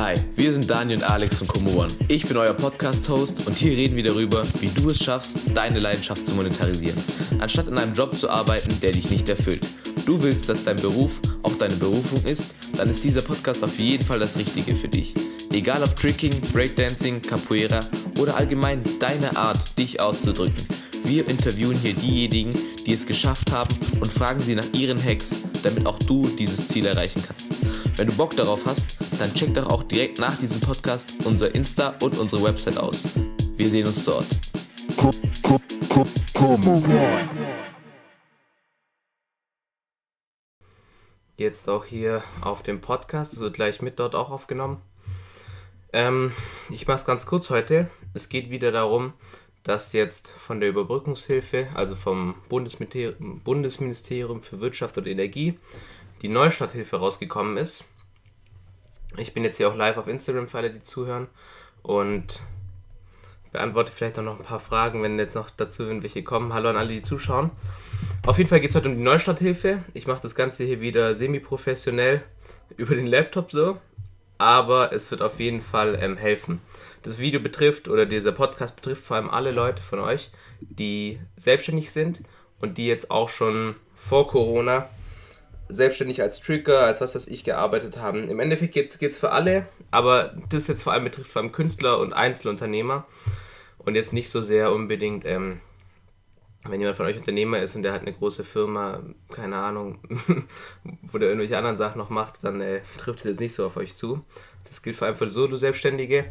Hi, wir sind Daniel und Alex von Komoan. Ich bin euer Podcast-Host und hier reden wir darüber, wie du es schaffst, deine Leidenschaft zu monetarisieren, anstatt in einem Job zu arbeiten, der dich nicht erfüllt. Du willst, dass dein Beruf auch deine Berufung ist, dann ist dieser Podcast auf jeden Fall das Richtige für dich. Egal ob Tricking, Breakdancing, Capoeira oder allgemein deine Art, dich auszudrücken. Wir interviewen hier diejenigen, die es geschafft haben und fragen sie nach ihren Hacks, damit auch du dieses Ziel erreichen kannst. Wenn du Bock darauf hast, dann check doch auch direkt nach diesem Podcast unser Insta und unsere Website aus. Wir sehen uns dort. Jetzt auch hier auf dem Podcast, es wird gleich mit dort auch aufgenommen. Ähm, ich mache es ganz kurz heute. Es geht wieder darum, dass jetzt von der Überbrückungshilfe, also vom Bundesministerium für Wirtschaft und Energie, die Neustarthilfe rausgekommen ist. Ich bin jetzt hier auch live auf Instagram für alle, die zuhören und beantworte vielleicht auch noch ein paar Fragen, wenn jetzt noch dazu welche kommen. Hallo an alle, die zuschauen. Auf jeden Fall geht es heute um die Neustarthilfe. Ich mache das Ganze hier wieder semi-professionell über den Laptop so, aber es wird auf jeden Fall ähm, helfen. Das Video betrifft oder dieser Podcast betrifft vor allem alle Leute von euch, die selbstständig sind und die jetzt auch schon vor Corona selbstständig als Trigger, als was das ich gearbeitet haben. Im Endeffekt geht es für alle, aber das jetzt vor allem betrifft vor allem Künstler und Einzelunternehmer und jetzt nicht so sehr unbedingt, ähm, wenn jemand von euch Unternehmer ist und der hat eine große Firma, keine Ahnung, wo der irgendwelche anderen Sachen noch macht, dann äh, trifft es jetzt nicht so auf euch zu. Das gilt vor allem für Solo-Selbstständige.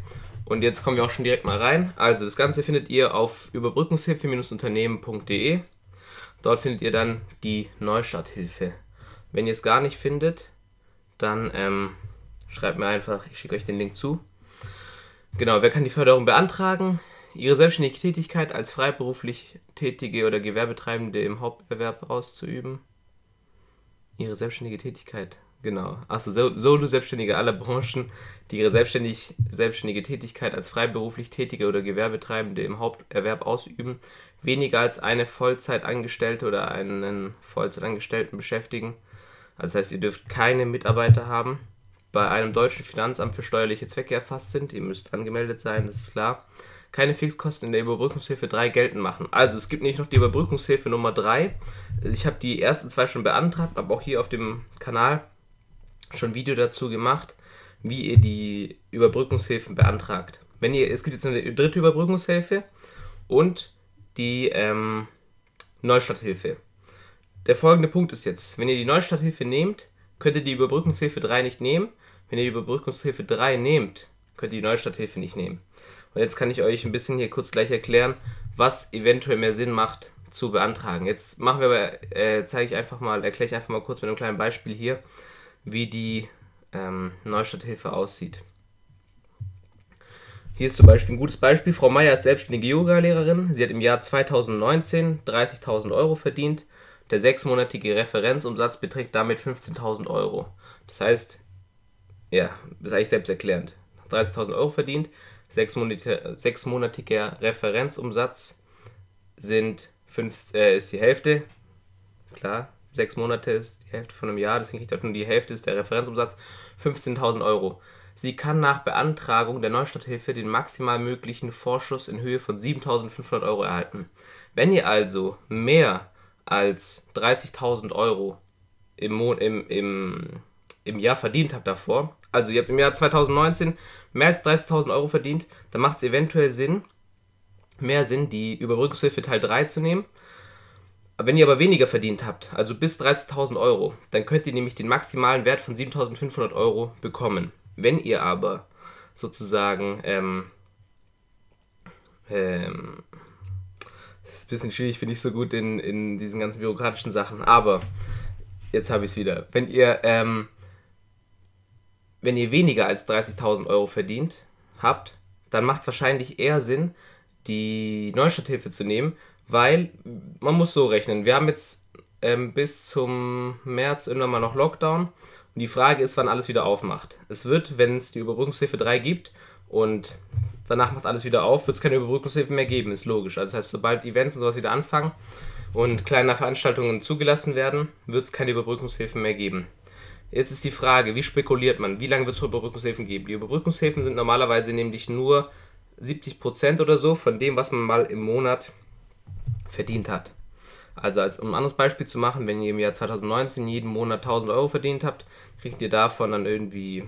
Und jetzt kommen wir auch schon direkt mal rein. Also das Ganze findet ihr auf überbrückungshilfe-unternehmen.de. Dort findet ihr dann die Neustarthilfe. Wenn ihr es gar nicht findet, dann ähm, schreibt mir einfach, ich schicke euch den Link zu. Genau, wer kann die Förderung beantragen? Ihre selbstständige Tätigkeit als freiberuflich Tätige oder Gewerbetreibende im Haupterwerb auszuüben. Ihre selbstständige Tätigkeit, genau. Achso, Solo-Selbstständige aller Branchen, die ihre selbstständig, selbstständige Tätigkeit als freiberuflich Tätige oder Gewerbetreibende im Haupterwerb ausüben, weniger als eine Vollzeitangestellte oder einen Vollzeitangestellten beschäftigen das heißt, ihr dürft keine Mitarbeiter haben, bei einem deutschen Finanzamt für steuerliche Zwecke erfasst sind. Ihr müsst angemeldet sein, das ist klar. Keine Fixkosten in der Überbrückungshilfe 3 geltend machen. Also es gibt nicht noch die Überbrückungshilfe Nummer 3. Ich habe die ersten zwei schon beantragt, habe auch hier auf dem Kanal schon ein Video dazu gemacht, wie ihr die Überbrückungshilfen beantragt. Wenn ihr, es gibt jetzt eine dritte Überbrückungshilfe und die ähm, Neustarthilfe. Der folgende Punkt ist jetzt, wenn ihr die Neustarthilfe nehmt, könnt ihr die Überbrückungshilfe 3 nicht nehmen. Wenn ihr die Überbrückungshilfe 3 nehmt, könnt ihr die Neustarthilfe nicht nehmen. Und jetzt kann ich euch ein bisschen hier kurz gleich erklären, was eventuell mehr Sinn macht zu beantragen. Jetzt machen wir aber, äh, zeige ich einfach mal, erkläre ich einfach mal kurz mit einem kleinen Beispiel hier, wie die ähm, Neustarthilfe aussieht. Hier ist zum Beispiel ein gutes Beispiel. Frau Meier ist selbstständige Yoga-Lehrerin. Sie hat im Jahr 2019 30.000 Euro verdient der sechsmonatige Referenzumsatz beträgt damit 15.000 Euro. Das heißt, ja, das ist eigentlich selbsterklärend. 30.000 Euro verdient, sechsmonatiger Referenzumsatz sind fünf, äh, ist die Hälfte. Klar, sechs Monate ist die Hälfte von einem Jahr, deswegen kriegt er nur die Hälfte, ist der Referenzumsatz 15.000 Euro. Sie kann nach Beantragung der Neustarthilfe den maximal möglichen Vorschuss in Höhe von 7.500 Euro erhalten. Wenn ihr also mehr als 30.000 Euro im, Mon im, im, im Jahr verdient habt davor, also ihr habt im Jahr 2019 mehr als 30.000 Euro verdient, dann macht es eventuell Sinn, mehr Sinn, die Überbrückungshilfe Teil 3 zu nehmen. Wenn ihr aber weniger verdient habt, also bis 30.000 Euro, dann könnt ihr nämlich den maximalen Wert von 7.500 Euro bekommen. Wenn ihr aber sozusagen ähm, ähm, ist ein bisschen schwierig, ich bin nicht so gut in, in diesen ganzen bürokratischen Sachen. Aber jetzt habe ich es wieder. Wenn ihr, ähm, wenn ihr weniger als 30.000 Euro verdient habt, dann macht es wahrscheinlich eher Sinn, die Neustarthilfe zu nehmen, weil man muss so rechnen. Wir haben jetzt ähm, bis zum März irgendwann mal noch Lockdown und die Frage ist, wann alles wieder aufmacht. Es wird, wenn es die Überbrückungshilfe 3 gibt und danach macht alles wieder auf, wird es keine Überbrückungshilfe mehr geben, ist logisch. Also das heißt, sobald Events und sowas wieder anfangen und kleine Veranstaltungen zugelassen werden, wird es keine Überbrückungshilfe mehr geben. Jetzt ist die Frage, wie spekuliert man? Wie lange wird es Überbrückungshilfen geben? Die Überbrückungshilfen sind normalerweise nämlich nur 70% oder so von dem, was man mal im Monat verdient hat. Also als um ein anderes Beispiel zu machen, wenn ihr im Jahr 2019 jeden Monat 1000 Euro verdient habt, kriegt ihr davon dann irgendwie,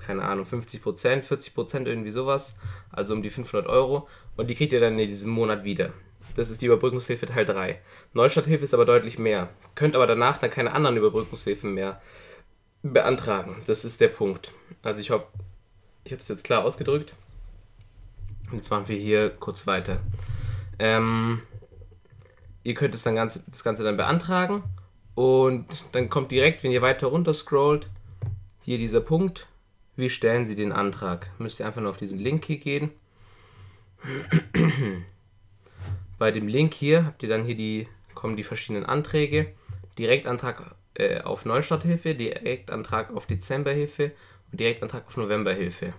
keine Ahnung, 50%, 40% irgendwie sowas, also um die 500 Euro und die kriegt ihr dann in diesem Monat wieder. Das ist die Überbrückungshilfe Teil 3. Neustarthilfe ist aber deutlich mehr. Könnt aber danach dann keine anderen Überbrückungshilfen mehr beantragen. Das ist der Punkt. Also ich hoffe, ich habe das jetzt klar ausgedrückt. Und jetzt machen wir hier kurz weiter. Ähm, ihr könnt das, dann ganz, das Ganze dann beantragen und dann kommt direkt, wenn ihr weiter runter scrollt, hier dieser Punkt, wie stellen Sie den Antrag? Müsst ihr einfach nur auf diesen Link hier gehen. Bei dem Link hier habt ihr dann hier die, kommen die verschiedenen Anträge. Direktantrag äh, auf Neustarthilfe, Direktantrag auf Dezemberhilfe und Direktantrag auf Novemberhilfe.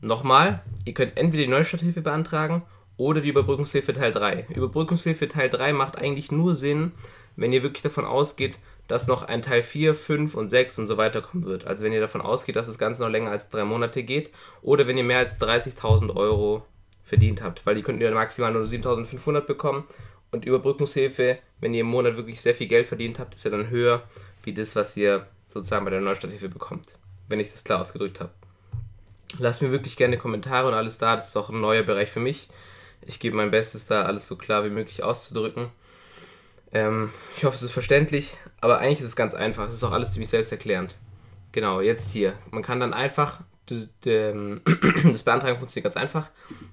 Nochmal, ihr könnt entweder die Neustarthilfe beantragen oder die Überbrückungshilfe Teil 3. Überbrückungshilfe Teil 3 macht eigentlich nur Sinn, wenn ihr wirklich davon ausgeht, dass noch ein Teil 4, 5 und 6 und so weiter kommen wird. Also wenn ihr davon ausgeht, dass das Ganze noch länger als drei Monate geht oder wenn ihr mehr als 30.000 Euro verdient habt, weil die könnten ihr maximal nur 7.500 bekommen und Überbrückungshilfe, wenn ihr im Monat wirklich sehr viel Geld verdient habt, ist ja dann höher wie das, was ihr sozusagen bei der Neustarthilfe bekommt, wenn ich das klar ausgedrückt habe. Lasst mir wirklich gerne Kommentare und alles da, das ist auch ein neuer Bereich für mich. Ich gebe mein Bestes, da alles so klar wie möglich auszudrücken. Ähm, ich hoffe, es ist verständlich, aber eigentlich ist es ganz einfach. Es ist auch alles ziemlich selbsterklärend. Genau, jetzt hier. Man kann dann einfach, das Beantragen funktioniert ganz einfach.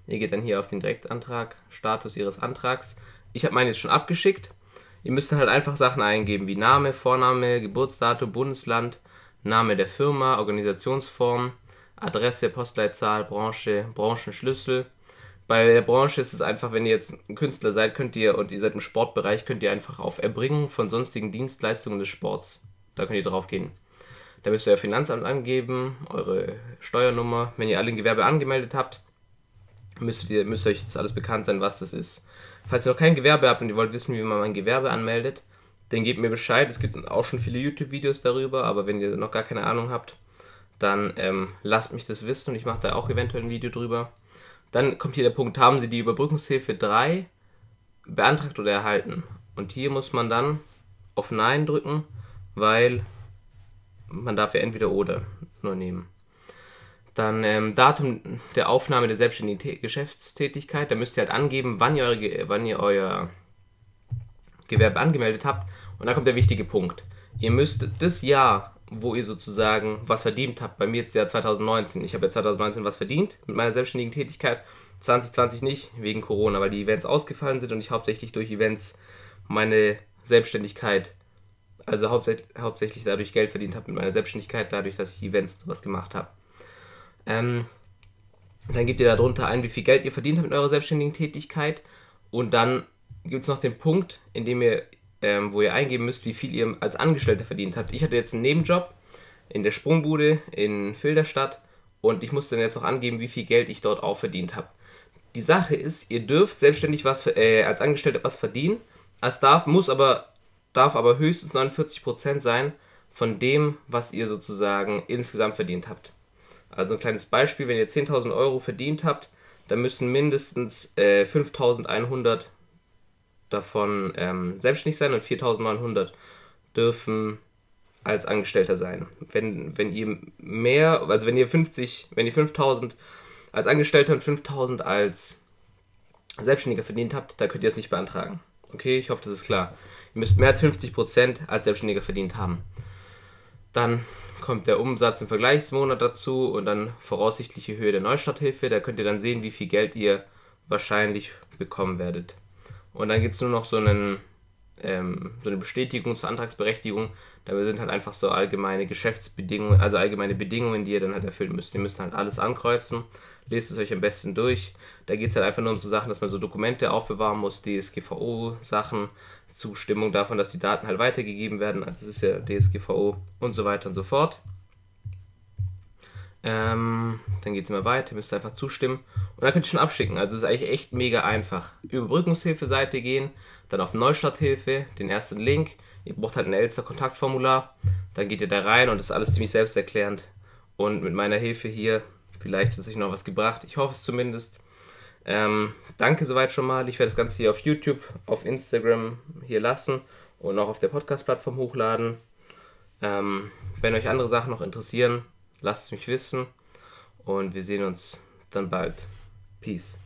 Ihr geht dann hier auf den Direktantrag, Status Ihres Antrags ich habe meinen jetzt schon abgeschickt. Ihr müsst dann halt einfach Sachen eingeben wie Name, Vorname, Geburtsdatum, Bundesland, Name der Firma, Organisationsform, Adresse, Postleitzahl, Branche, Branchenschlüssel. Bei der Branche ist es einfach, wenn ihr jetzt ein Künstler seid, könnt ihr und ihr seid im Sportbereich, könnt ihr einfach auf Erbringen von sonstigen Dienstleistungen des Sports. Da könnt ihr drauf gehen. Da müsst ihr euer Finanzamt angeben, eure Steuernummer. Wenn ihr alle ein Gewerbe angemeldet habt, müsst ihr müsst euch das alles bekannt sein, was das ist. Falls ihr noch kein Gewerbe habt und ihr wollt wissen, wie man ein Gewerbe anmeldet, dann gebt mir Bescheid. Es gibt auch schon viele YouTube-Videos darüber, aber wenn ihr noch gar keine Ahnung habt, dann ähm, lasst mich das wissen und ich mache da auch eventuell ein Video drüber. Dann kommt hier der Punkt, haben Sie die Überbrückungshilfe 3 beantragt oder erhalten? Und hier muss man dann auf Nein drücken, weil man darf ja entweder oder nur nehmen. Dann ähm, Datum der Aufnahme der selbstständigen Geschäftstätigkeit. Da müsst ihr halt angeben, wann ihr, eure, wann ihr euer Gewerbe angemeldet habt. Und dann kommt der wichtige Punkt. Ihr müsst das Jahr, wo ihr sozusagen was verdient habt, bei mir jetzt Jahr 2019, ich habe ja 2019 was verdient mit meiner selbstständigen Tätigkeit, 2020 nicht, wegen Corona, weil die Events ausgefallen sind und ich hauptsächlich durch Events meine Selbstständigkeit, also hauptsächlich, hauptsächlich dadurch Geld verdient habe mit meiner Selbstständigkeit, dadurch, dass ich Events was gemacht habe. Ähm, dann gebt ihr darunter ein, wie viel Geld ihr verdient habt in eurer selbstständigen Tätigkeit. Und dann gibt es noch den Punkt, in dem ihr, ähm, wo ihr eingeben müsst, wie viel ihr als Angestellter verdient habt. Ich hatte jetzt einen Nebenjob in der Sprungbude in Filderstadt und ich musste dann jetzt noch angeben, wie viel Geld ich dort auch verdient habe. Die Sache ist, ihr dürft selbstständig was äh, als Angestellter was verdienen. Es darf, muss aber, darf aber höchstens 49% sein von dem, was ihr sozusagen insgesamt verdient habt. Also ein kleines Beispiel, wenn ihr 10.000 Euro verdient habt, dann müssen mindestens äh, 5.100 davon ähm, selbstständig sein und 4.900 dürfen als Angestellter sein. Wenn, wenn ihr mehr, also wenn ihr 50, wenn ihr 5.000 als Angestellter und 5.000 als Selbstständiger verdient habt, da könnt ihr es nicht beantragen. Okay, ich hoffe, das ist klar. Ihr müsst mehr als 50% als Selbstständiger verdient haben. Dann kommt der Umsatz im Vergleichsmonat dazu und dann voraussichtliche Höhe der Neustarthilfe. Da könnt ihr dann sehen, wie viel Geld ihr wahrscheinlich bekommen werdet. Und dann gibt es nur noch so, einen, ähm, so eine Bestätigung zur Antragsberechtigung. Da sind halt einfach so allgemeine Geschäftsbedingungen, also allgemeine Bedingungen, die ihr dann halt erfüllen müsst. Ihr müsst halt alles ankreuzen. Lest es euch am besten durch. Da geht es halt einfach nur um so Sachen, dass man so Dokumente aufbewahren muss, DSGVO-Sachen, Zustimmung davon, dass die Daten halt weitergegeben werden. Also es ist ja DSGVO und so weiter und so fort. Ähm, dann geht es immer weiter, müsst ihr einfach zustimmen. Und dann könnt ihr schon abschicken. Also es ist eigentlich echt mega einfach. Überbrückungshilfe-Seite gehen, dann auf Neustarthilfe, den ersten Link. Ihr braucht halt ein Elster Kontaktformular. Dann geht ihr da rein und das ist alles ziemlich selbsterklärend. Und mit meiner Hilfe hier, vielleicht hat sich noch was gebracht. Ich hoffe es zumindest. Ähm, danke soweit schon mal. Ich werde das Ganze hier auf YouTube, auf Instagram hier lassen und auch auf der Podcast-Plattform hochladen. Ähm, wenn euch andere Sachen noch interessieren, lasst es mich wissen. Und wir sehen uns dann bald. Peace.